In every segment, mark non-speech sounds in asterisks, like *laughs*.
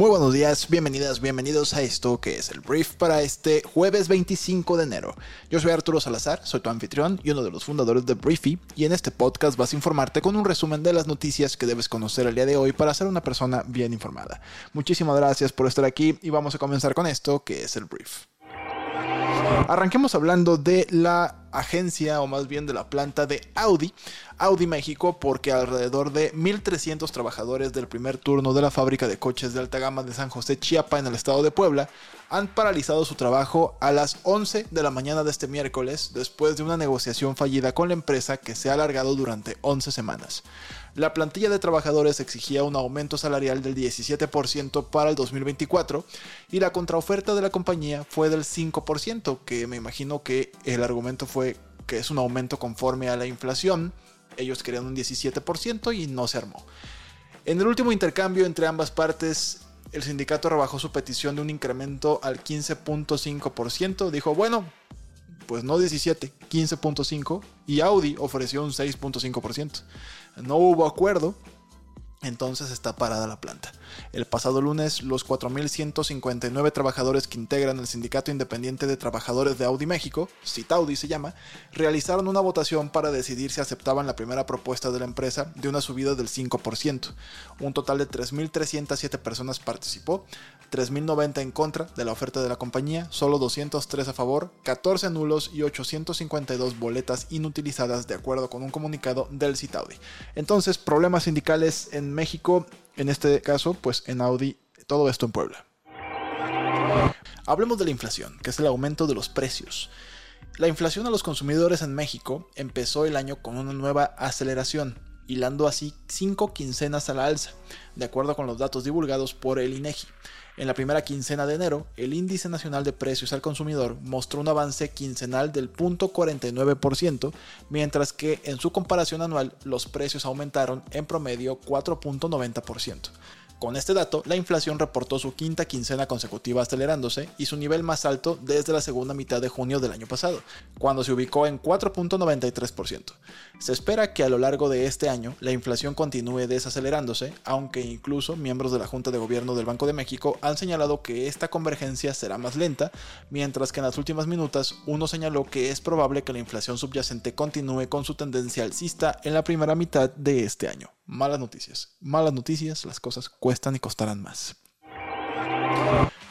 Muy buenos días, bienvenidas, bienvenidos a esto que es el brief para este jueves 25 de enero. Yo soy Arturo Salazar, soy tu anfitrión y uno de los fundadores de Briefy y en este podcast vas a informarte con un resumen de las noticias que debes conocer el día de hoy para ser una persona bien informada. Muchísimas gracias por estar aquí y vamos a comenzar con esto que es el brief. Arranquemos hablando de la agencia o más bien de la planta de Audi, Audi México, porque alrededor de 1.300 trabajadores del primer turno de la fábrica de coches de alta gama de San José Chiapa en el estado de Puebla han paralizado su trabajo a las 11 de la mañana de este miércoles después de una negociación fallida con la empresa que se ha alargado durante 11 semanas. La plantilla de trabajadores exigía un aumento salarial del 17% para el 2024 y la contraoferta de la compañía fue del 5%, que me imagino que el argumento fue que es un aumento conforme a la inflación. Ellos querían un 17% y no se armó. En el último intercambio entre ambas partes, el sindicato rebajó su petición de un incremento al 15.5%. Dijo, bueno, pues no 17, 15.5 y Audi ofreció un 6.5%. No hubo acuerdo, entonces está parada la planta. El pasado lunes, los 4.159 trabajadores que integran el Sindicato Independiente de Trabajadores de Audi México, CITAUDI se llama, realizaron una votación para decidir si aceptaban la primera propuesta de la empresa de una subida del 5%. Un total de 3.307 personas participó, 3.090 en contra de la oferta de la compañía, solo 203 a favor, 14 nulos y 852 boletas inutilizadas de acuerdo con un comunicado del CITAUDI. Entonces, problemas sindicales en México en este caso, pues en Audi, todo esto en Puebla. Hablemos de la inflación, que es el aumento de los precios. La inflación a los consumidores en México empezó el año con una nueva aceleración, hilando así cinco quincenas a la alza, de acuerdo con los datos divulgados por el INEGI. En la primera quincena de enero, el índice nacional de precios al consumidor mostró un avance quincenal del 0.49%, mientras que en su comparación anual los precios aumentaron en promedio 4.90%. Con este dato, la inflación reportó su quinta quincena consecutiva acelerándose y su nivel más alto desde la segunda mitad de junio del año pasado, cuando se ubicó en 4.93%. Se espera que a lo largo de este año la inflación continúe desacelerándose, aunque incluso miembros de la Junta de Gobierno del Banco de México han señalado que esta convergencia será más lenta, mientras que en las últimas minutas uno señaló que es probable que la inflación subyacente continúe con su tendencia alcista en la primera mitad de este año malas noticias. Malas noticias, las cosas cuestan y costarán más.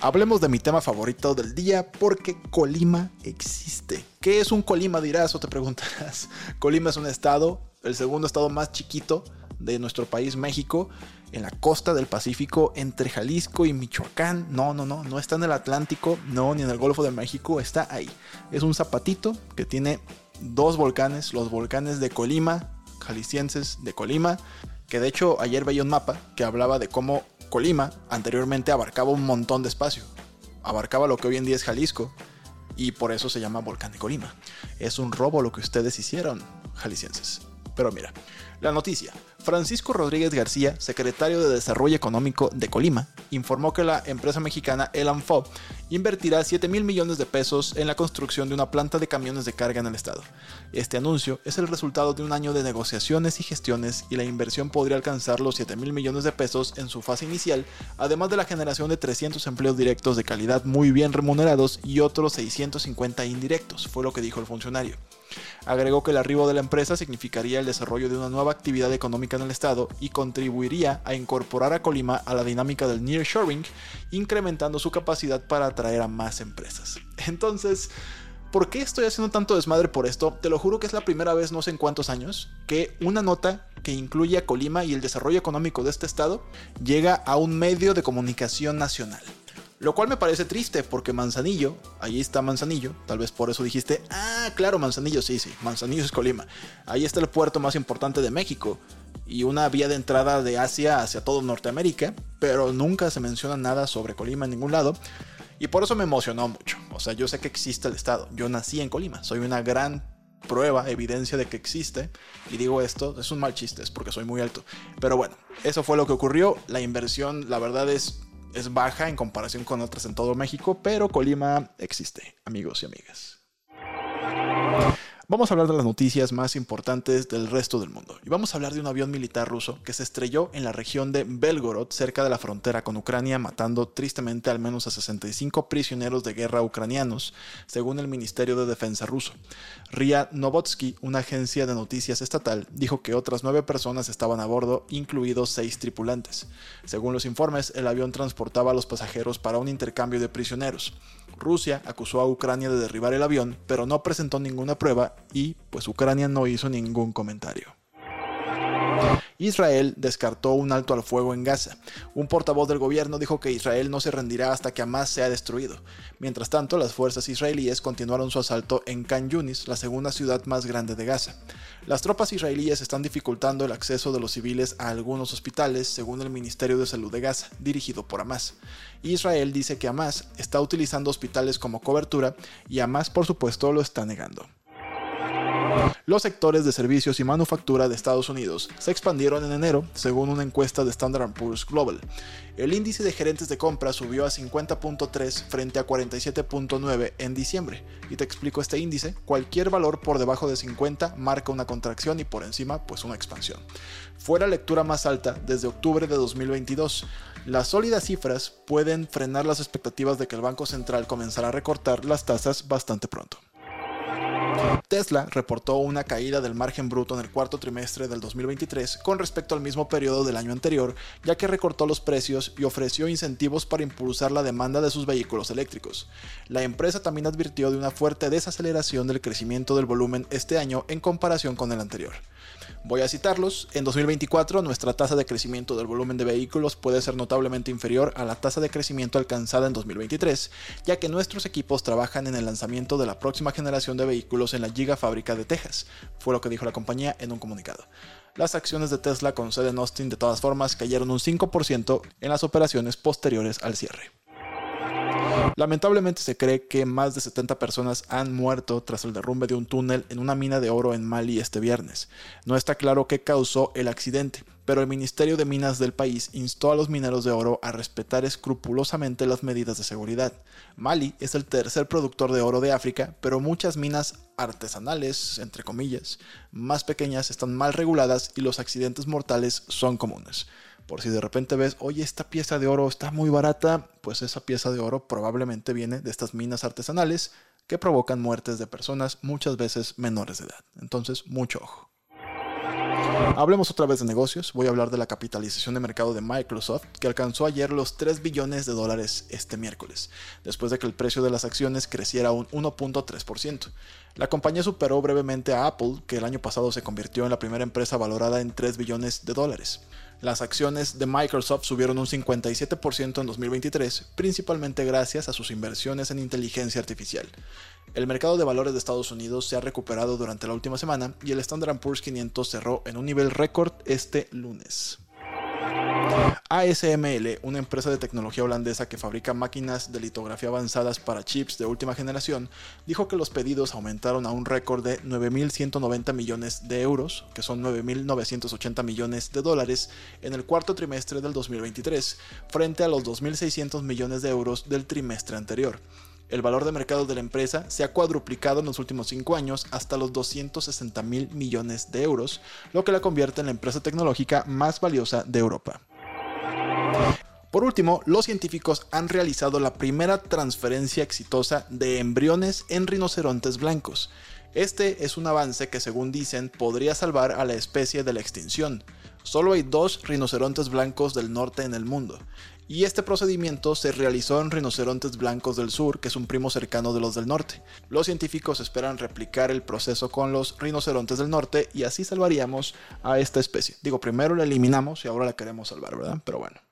Hablemos de mi tema favorito del día porque Colima existe. ¿Qué es un Colima dirás o te preguntarás? *laughs* Colima es un estado, el segundo estado más chiquito de nuestro país México, en la costa del Pacífico entre Jalisco y Michoacán. No, no, no, no está en el Atlántico, no, ni en el Golfo de México, está ahí. Es un zapatito que tiene dos volcanes, los volcanes de Colima, jaliscienses de Colima, que de hecho ayer veía un mapa que hablaba de cómo Colima anteriormente abarcaba un montón de espacio, abarcaba lo que hoy en día es Jalisco, y por eso se llama Volcán de Colima. Es un robo lo que ustedes hicieron, jaliscienses. Pero mira, la noticia. Francisco Rodríguez García, secretario de Desarrollo Económico de Colima, informó que la empresa mexicana Elanfo invertirá 7 mil millones de pesos en la construcción de una planta de camiones de carga en el estado. Este anuncio es el resultado de un año de negociaciones y gestiones y la inversión podría alcanzar los 7 mil millones de pesos en su fase inicial, además de la generación de 300 empleos directos de calidad muy bien remunerados y otros 650 indirectos, fue lo que dijo el funcionario. Agregó que el arribo de la empresa significaría el desarrollo de una nueva actividad económica en el estado y contribuiría a incorporar a Colima a la dinámica del nearshoring, incrementando su capacidad para atraer a más empresas. Entonces, ¿Por qué estoy haciendo tanto desmadre por esto? Te lo juro que es la primera vez, no sé en cuántos años, que una nota que incluye a Colima y el desarrollo económico de este estado llega a un medio de comunicación nacional. Lo cual me parece triste porque Manzanillo, ahí está Manzanillo, tal vez por eso dijiste, ah, claro, Manzanillo, sí, sí, Manzanillo es Colima. Ahí está el puerto más importante de México y una vía de entrada de Asia hacia todo Norteamérica, pero nunca se menciona nada sobre Colima en ningún lado. Y por eso me emocionó mucho. O sea, yo sé que existe el estado. Yo nací en Colima. Soy una gran prueba, evidencia de que existe. Y digo esto, es un mal chiste, es porque soy muy alto. Pero bueno, eso fue lo que ocurrió. La inversión, la verdad es, es baja en comparación con otras en todo México, pero Colima existe, amigos y amigas. Vamos a hablar de las noticias más importantes del resto del mundo. Y vamos a hablar de un avión militar ruso que se estrelló en la región de Belgorod, cerca de la frontera con Ucrania, matando tristemente al menos a 65 prisioneros de guerra ucranianos, según el Ministerio de Defensa ruso. RIA Novotsky, una agencia de noticias estatal, dijo que otras nueve personas estaban a bordo, incluidos seis tripulantes. Según los informes, el avión transportaba a los pasajeros para un intercambio de prisioneros. Rusia acusó a Ucrania de derribar el avión, pero no presentó ninguna prueba y pues Ucrania no hizo ningún comentario. Israel descartó un alto al fuego en Gaza. Un portavoz del gobierno dijo que Israel no se rendirá hasta que Hamas sea destruido. Mientras tanto, las fuerzas israelíes continuaron su asalto en Khan Yunis, la segunda ciudad más grande de Gaza. Las tropas israelíes están dificultando el acceso de los civiles a algunos hospitales, según el Ministerio de Salud de Gaza, dirigido por Hamas. Israel dice que Hamas está utilizando hospitales como cobertura y Hamas, por supuesto, lo está negando. Los sectores de servicios y manufactura de Estados Unidos se expandieron en enero, según una encuesta de Standard Poor's Global. El índice de gerentes de compra subió a 50.3 frente a 47.9 en diciembre. Y te explico este índice, cualquier valor por debajo de 50 marca una contracción y por encima pues una expansión. Fue la lectura más alta desde octubre de 2022. Las sólidas cifras pueden frenar las expectativas de que el Banco Central comenzará a recortar las tasas bastante pronto. Tesla reportó una caída del margen bruto en el cuarto trimestre del 2023 con respecto al mismo periodo del año anterior, ya que recortó los precios y ofreció incentivos para impulsar la demanda de sus vehículos eléctricos. La empresa también advirtió de una fuerte desaceleración del crecimiento del volumen este año en comparación con el anterior. Voy a citarlos. En 2024 nuestra tasa de crecimiento del volumen de vehículos puede ser notablemente inferior a la tasa de crecimiento alcanzada en 2023, ya que nuestros equipos trabajan en el lanzamiento de la próxima generación de vehículos en la Gigafábrica de Texas, fue lo que dijo la compañía en un comunicado. Las acciones de Tesla con sede en Austin de todas formas cayeron un 5% en las operaciones posteriores al cierre. Lamentablemente se cree que más de 70 personas han muerto tras el derrumbe de un túnel en una mina de oro en Mali este viernes. No está claro qué causó el accidente, pero el Ministerio de Minas del país instó a los mineros de oro a respetar escrupulosamente las medidas de seguridad. Mali es el tercer productor de oro de África, pero muchas minas artesanales, entre comillas, más pequeñas están mal reguladas y los accidentes mortales son comunes. Por si de repente ves, oye, esta pieza de oro está muy barata, pues esa pieza de oro probablemente viene de estas minas artesanales que provocan muertes de personas muchas veces menores de edad. Entonces, mucho ojo. Hablemos otra vez de negocios. Voy a hablar de la capitalización de mercado de Microsoft, que alcanzó ayer los 3 billones de dólares este miércoles, después de que el precio de las acciones creciera un 1.3%. La compañía superó brevemente a Apple, que el año pasado se convirtió en la primera empresa valorada en 3 billones de dólares. Las acciones de Microsoft subieron un 57% en 2023, principalmente gracias a sus inversiones en inteligencia artificial. El mercado de valores de Estados Unidos se ha recuperado durante la última semana y el Standard Poor's 500 cerró en un nivel récord este lunes. ASML, una empresa de tecnología holandesa que fabrica máquinas de litografía avanzadas para chips de última generación, dijo que los pedidos aumentaron a un récord de 9.190 millones de euros, que son 9.980 millones de dólares, en el cuarto trimestre del 2023, frente a los 2.600 millones de euros del trimestre anterior. El valor de mercado de la empresa se ha cuadruplicado en los últimos cinco años hasta los 260 mil millones de euros, lo que la convierte en la empresa tecnológica más valiosa de Europa. Por último, los científicos han realizado la primera transferencia exitosa de embriones en rinocerontes blancos. Este es un avance que según dicen podría salvar a la especie de la extinción. Solo hay dos rinocerontes blancos del norte en el mundo, y este procedimiento se realizó en rinocerontes blancos del sur, que es un primo cercano de los del norte. Los científicos esperan replicar el proceso con los rinocerontes del norte y así salvaríamos a esta especie. Digo, primero la eliminamos y ahora la queremos salvar, ¿verdad? Pero bueno.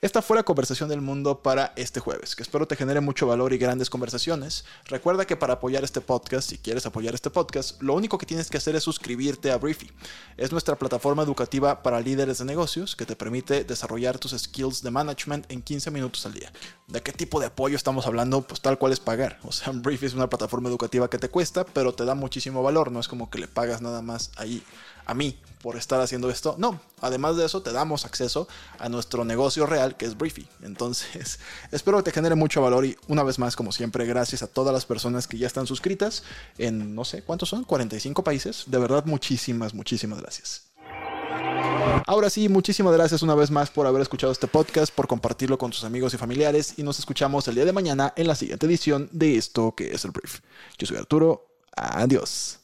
Esta fue la conversación del mundo para este jueves, que espero te genere mucho valor y grandes conversaciones. Recuerda que para apoyar este podcast, si quieres apoyar este podcast, lo único que tienes que hacer es suscribirte a Briefy. Es nuestra plataforma educativa para líderes de negocios que te permite desarrollar tus skills de management en 15 minutos al día. ¿De qué tipo de apoyo estamos hablando? Pues tal cual es pagar. O sea, *laughs* Briefy es una plataforma educativa que te cuesta, pero te da muchísimo valor. No es como que le pagas nada más ahí a mí por estar haciendo esto. No, además de eso te damos acceso a nuestro negocio real que es Briefy. Entonces, *laughs* espero que te genere mucho valor y una vez más, como siempre, gracias a todas las personas que ya están suscritas en, no sé, ¿cuántos son? 45 países. De verdad, muchísimas, muchísimas gracias. Ahora sí, muchísimas gracias una vez más por haber escuchado este podcast, por compartirlo con tus amigos y familiares y nos escuchamos el día de mañana en la siguiente edición de esto que es el brief. Yo soy Arturo, adiós.